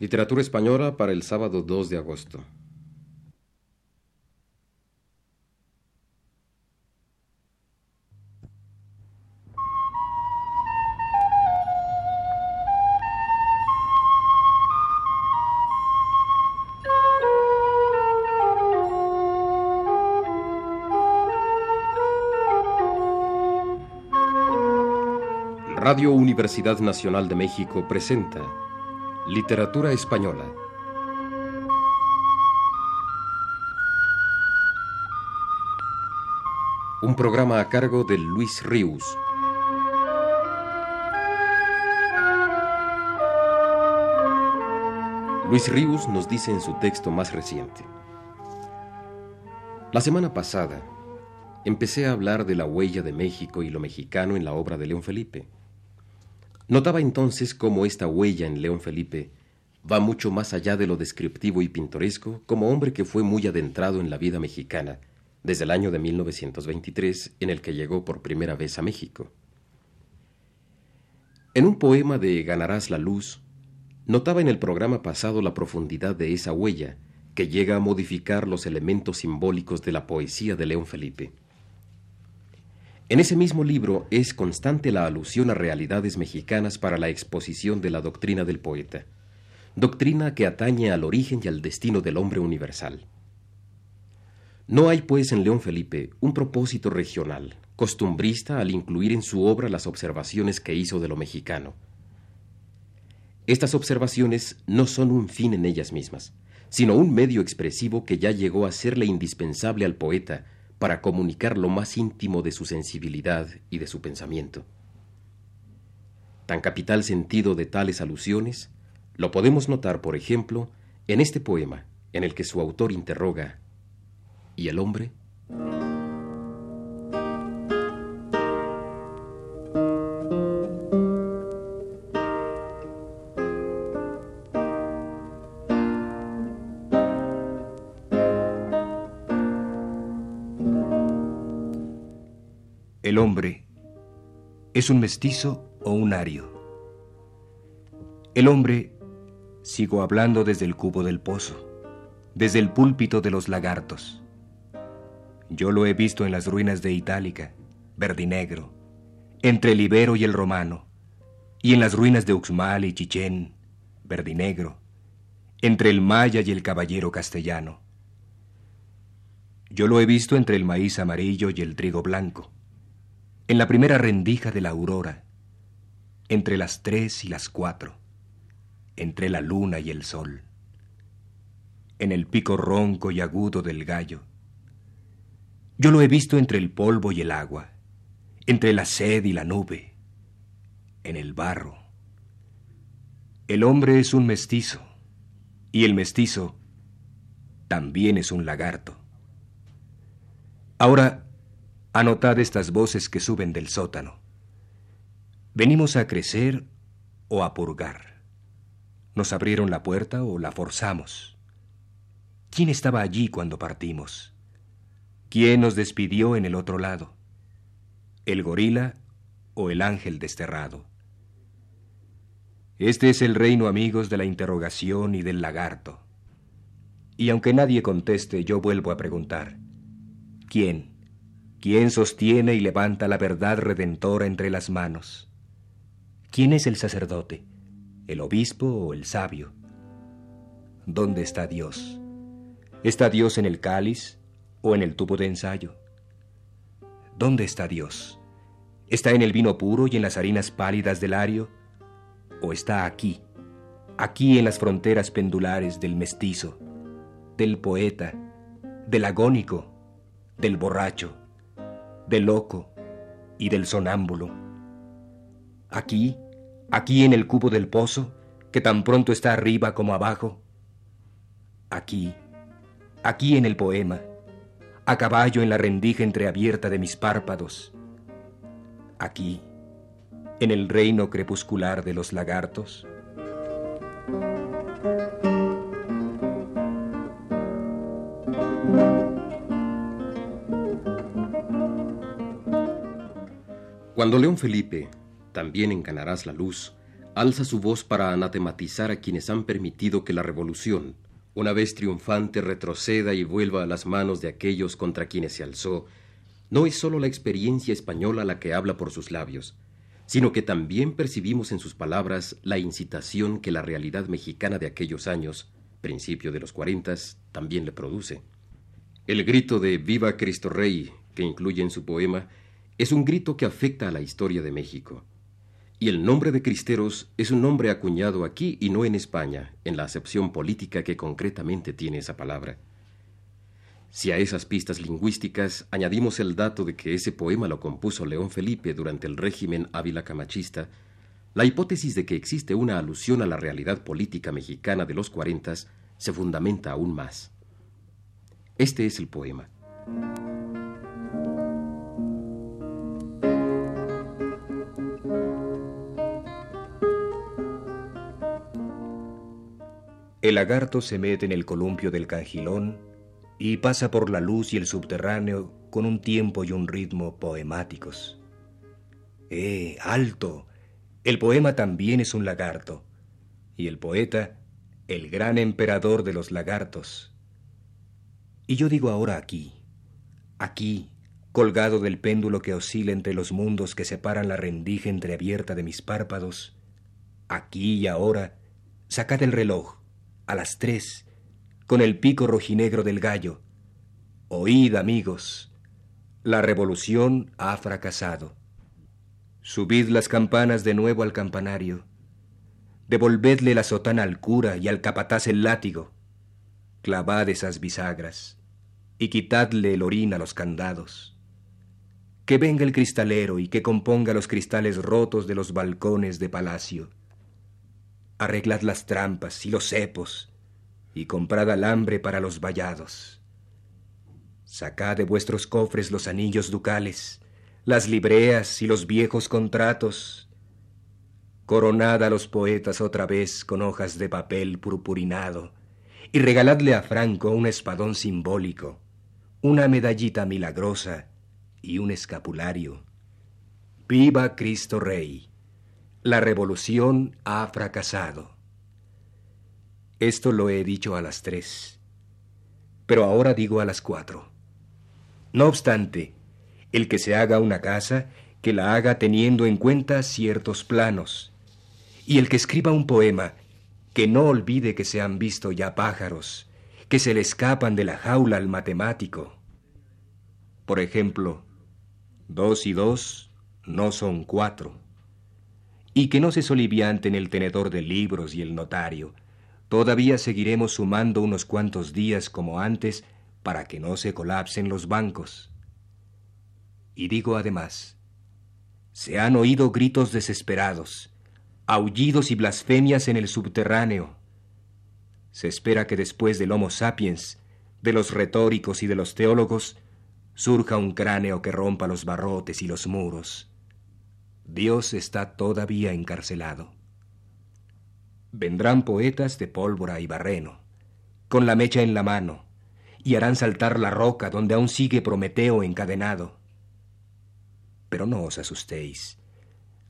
Literatura española para el sábado 2 de agosto. Radio Universidad Nacional de México presenta Literatura Española. Un programa a cargo de Luis Ríos. Luis Ríos nos dice en su texto más reciente. La semana pasada empecé a hablar de la huella de México y lo mexicano en la obra de León Felipe. Notaba entonces cómo esta huella en León Felipe va mucho más allá de lo descriptivo y pintoresco como hombre que fue muy adentrado en la vida mexicana desde el año de 1923 en el que llegó por primera vez a México. En un poema de Ganarás la luz, notaba en el programa pasado la profundidad de esa huella que llega a modificar los elementos simbólicos de la poesía de León Felipe. En ese mismo libro es constante la alusión a realidades mexicanas para la exposición de la doctrina del poeta, doctrina que atañe al origen y al destino del hombre universal. No hay, pues, en León Felipe un propósito regional, costumbrista al incluir en su obra las observaciones que hizo de lo mexicano. Estas observaciones no son un fin en ellas mismas, sino un medio expresivo que ya llegó a serle indispensable al poeta para comunicar lo más íntimo de su sensibilidad y de su pensamiento. Tan capital sentido de tales alusiones lo podemos notar, por ejemplo, en este poema en el que su autor interroga ¿Y el hombre? El hombre es un mestizo o un ario. El hombre, sigo hablando desde el cubo del pozo, desde el púlpito de los lagartos. Yo lo he visto en las ruinas de Itálica, verdinegro, entre el Ibero y el Romano, y en las ruinas de Uxmal y Chichén, verdinegro, entre el Maya y el Caballero castellano. Yo lo he visto entre el maíz amarillo y el trigo blanco en la primera rendija de la aurora, entre las tres y las cuatro, entre la luna y el sol, en el pico ronco y agudo del gallo. Yo lo he visto entre el polvo y el agua, entre la sed y la nube, en el barro. El hombre es un mestizo, y el mestizo también es un lagarto. Ahora, Anotad estas voces que suben del sótano. Venimos a crecer o a purgar. Nos abrieron la puerta o la forzamos. ¿Quién estaba allí cuando partimos? ¿Quién nos despidió en el otro lado? ¿El gorila o el ángel desterrado? Este es el reino, amigos, de la interrogación y del lagarto. Y aunque nadie conteste, yo vuelvo a preguntar. ¿Quién? ¿Quién sostiene y levanta la verdad redentora entre las manos? ¿Quién es el sacerdote? ¿El obispo o el sabio? ¿Dónde está Dios? ¿Está Dios en el cáliz o en el tubo de ensayo? ¿Dónde está Dios? ¿Está en el vino puro y en las harinas pálidas del ario? ¿O está aquí, aquí en las fronteras pendulares del mestizo, del poeta, del agónico, del borracho? Del loco y del sonámbulo. Aquí, aquí en el cubo del pozo, que tan pronto está arriba como abajo. Aquí, aquí en el poema, a caballo en la rendija entreabierta de mis párpados. Aquí, en el reino crepuscular de los lagartos. Cuando León Felipe, también en Canarás la Luz, alza su voz para anatematizar a quienes han permitido que la revolución, una vez triunfante, retroceda y vuelva a las manos de aquellos contra quienes se alzó, no es sólo la experiencia española la que habla por sus labios, sino que también percibimos en sus palabras la incitación que la realidad mexicana de aquellos años, principio de los cuarentas, también le produce. El grito de Viva Cristo Rey, que incluye en su poema, es un grito que afecta a la historia de México. Y el nombre de Cristeros es un nombre acuñado aquí y no en España, en la acepción política que concretamente tiene esa palabra. Si a esas pistas lingüísticas añadimos el dato de que ese poema lo compuso León Felipe durante el régimen ávila camachista, la hipótesis de que existe una alusión a la realidad política mexicana de los cuarentas se fundamenta aún más. Este es el poema. El lagarto se mete en el columpio del cangilón y pasa por la luz y el subterráneo con un tiempo y un ritmo poemáticos. ¡Eh, alto! El poema también es un lagarto, y el poeta, el gran emperador de los lagartos. Y yo digo ahora aquí, aquí, colgado del péndulo que oscila entre los mundos que separan la rendija entreabierta de mis párpados, aquí y ahora, sacad el reloj, a las tres, con el pico rojinegro del gallo. Oíd, amigos, la revolución ha fracasado. Subid las campanas de nuevo al campanario. Devolvedle la sotana al cura y al capataz el látigo. Clavad esas bisagras y quitadle el orín a los candados. Que venga el cristalero y que componga los cristales rotos de los balcones de palacio. Arreglad las trampas y los cepos y comprad alambre para los vallados. Sacad de vuestros cofres los anillos ducales, las libreas y los viejos contratos. Coronad a los poetas otra vez con hojas de papel purpurinado, y regaladle a Franco un espadón simbólico, una medallita milagrosa y un escapulario. Viva Cristo Rey. La revolución ha fracasado. Esto lo he dicho a las tres, pero ahora digo a las cuatro. No obstante, el que se haga una casa, que la haga teniendo en cuenta ciertos planos, y el que escriba un poema, que no olvide que se han visto ya pájaros, que se le escapan de la jaula al matemático. Por ejemplo, dos y dos no son cuatro, y que no se solivianten el tenedor de libros y el notario, Todavía seguiremos sumando unos cuantos días como antes para que no se colapsen los bancos. Y digo además, se han oído gritos desesperados, aullidos y blasfemias en el subterráneo. Se espera que después del Homo sapiens, de los retóricos y de los teólogos, surja un cráneo que rompa los barrotes y los muros. Dios está todavía encarcelado. Vendrán poetas de pólvora y barreno, con la mecha en la mano, y harán saltar la roca donde aún sigue Prometeo encadenado. Pero no os asustéis.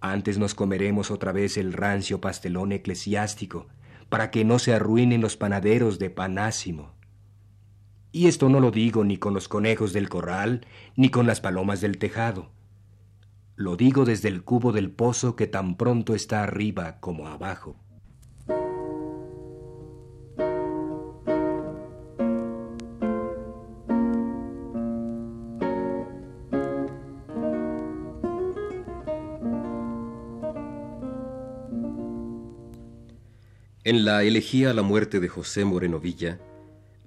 Antes nos comeremos otra vez el rancio pastelón eclesiástico, para que no se arruinen los panaderos de panásimo. Y esto no lo digo ni con los conejos del corral, ni con las palomas del tejado. Lo digo desde el cubo del pozo que tan pronto está arriba como abajo. En la elegía a la muerte de José Moreno Villa,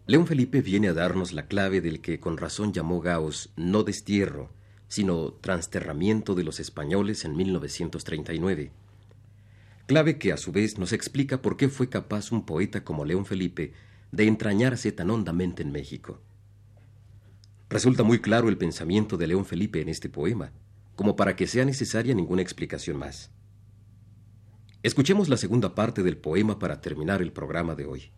León Felipe viene a darnos la clave del que con razón llamó Gauss no destierro, sino transterramiento de los españoles en 1939. Clave que a su vez nos explica por qué fue capaz un poeta como León Felipe de entrañarse tan hondamente en México. Resulta muy claro el pensamiento de León Felipe en este poema, como para que sea necesaria ninguna explicación más. Escuchemos la segunda parte del poema para terminar el programa de hoy.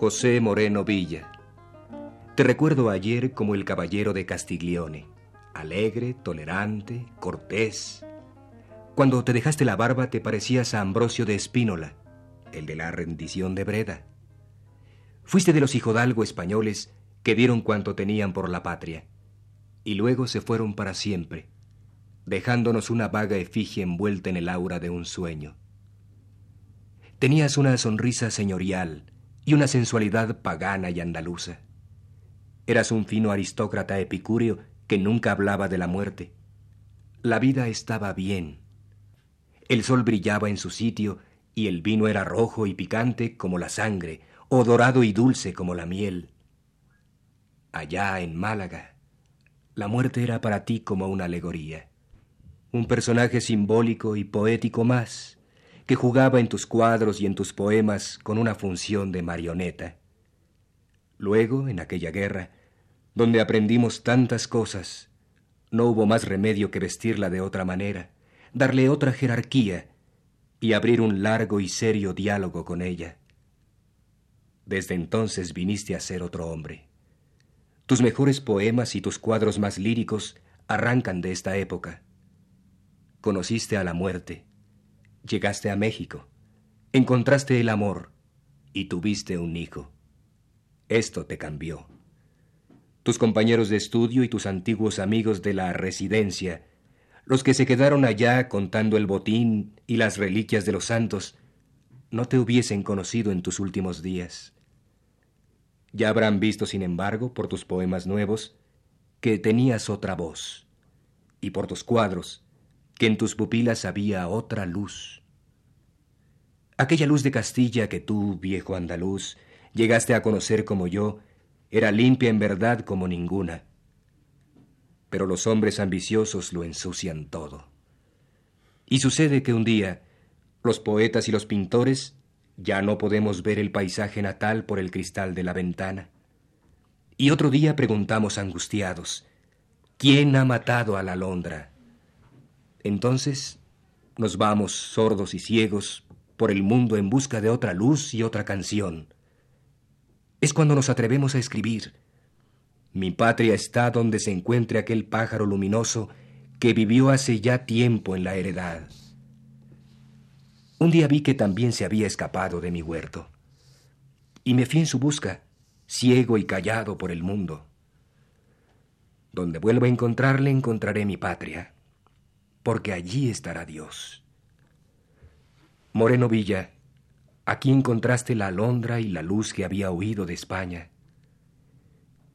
José Moreno Villa. Te recuerdo ayer como el caballero de Castiglione, alegre, tolerante, cortés. Cuando te dejaste la barba te parecías a Ambrosio de Espínola, el de la rendición de Breda. Fuiste de los hijodalgo españoles que dieron cuanto tenían por la patria, y luego se fueron para siempre, dejándonos una vaga efigie envuelta en el aura de un sueño. Tenías una sonrisa señorial y una sensualidad pagana y andaluza. Eras un fino aristócrata epicúreo que nunca hablaba de la muerte. La vida estaba bien. El sol brillaba en su sitio y el vino era rojo y picante como la sangre, o dorado y dulce como la miel. Allá en Málaga, la muerte era para ti como una alegoría, un personaje simbólico y poético más, que jugaba en tus cuadros y en tus poemas con una función de marioneta. Luego, en aquella guerra, donde aprendimos tantas cosas, no hubo más remedio que vestirla de otra manera, darle otra jerarquía y abrir un largo y serio diálogo con ella. Desde entonces viniste a ser otro hombre. Tus mejores poemas y tus cuadros más líricos arrancan de esta época. Conociste a la muerte, Llegaste a México, encontraste el amor y tuviste un hijo. Esto te cambió. Tus compañeros de estudio y tus antiguos amigos de la residencia, los que se quedaron allá contando el botín y las reliquias de los santos, no te hubiesen conocido en tus últimos días. Ya habrán visto, sin embargo, por tus poemas nuevos, que tenías otra voz, y por tus cuadros, que en tus pupilas había otra luz. Aquella luz de Castilla que tú, viejo andaluz, llegaste a conocer como yo, era limpia en verdad como ninguna. Pero los hombres ambiciosos lo ensucian todo. Y sucede que un día, los poetas y los pintores ya no podemos ver el paisaje natal por el cristal de la ventana. Y otro día preguntamos angustiados, ¿quién ha matado a la alondra? Entonces nos vamos sordos y ciegos por el mundo en busca de otra luz y otra canción. Es cuando nos atrevemos a escribir. Mi patria está donde se encuentre aquel pájaro luminoso que vivió hace ya tiempo en la heredad. Un día vi que también se había escapado de mi huerto, y me fui en su busca, ciego y callado por el mundo. Donde vuelva a encontrarle encontraré mi patria porque allí estará Dios. Moreno Villa, aquí encontraste la alondra y la luz que había huido de España.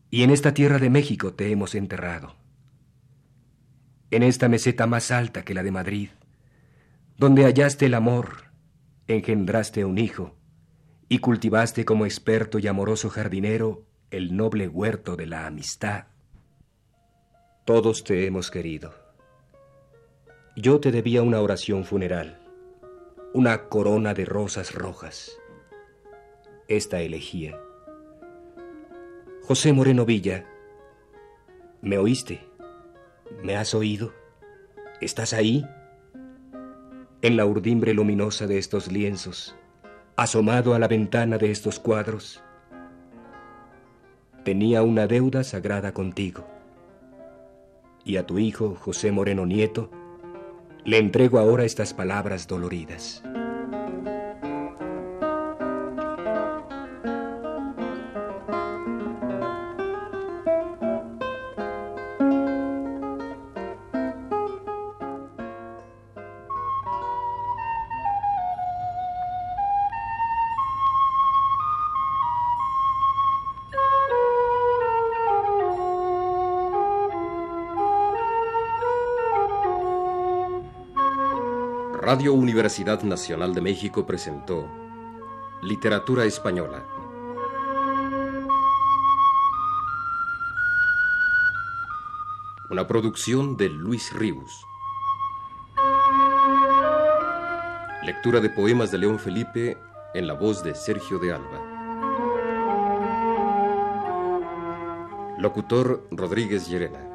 Y en esta tierra de México te hemos enterrado. En esta meseta más alta que la de Madrid, donde hallaste el amor, engendraste un hijo y cultivaste como experto y amoroso jardinero el noble huerto de la amistad. Todos te hemos querido yo te debía una oración funeral, una corona de rosas rojas. Esta elegía. José Moreno Villa, ¿me oíste? ¿Me has oído? ¿Estás ahí? En la urdimbre luminosa de estos lienzos, asomado a la ventana de estos cuadros, tenía una deuda sagrada contigo. Y a tu hijo, José Moreno Nieto, le entrego ahora estas palabras doloridas. Radio Universidad Nacional de México presentó Literatura Española. Una producción de Luis Ríos. Lectura de poemas de León Felipe en la voz de Sergio de Alba. Locutor Rodríguez Llerena.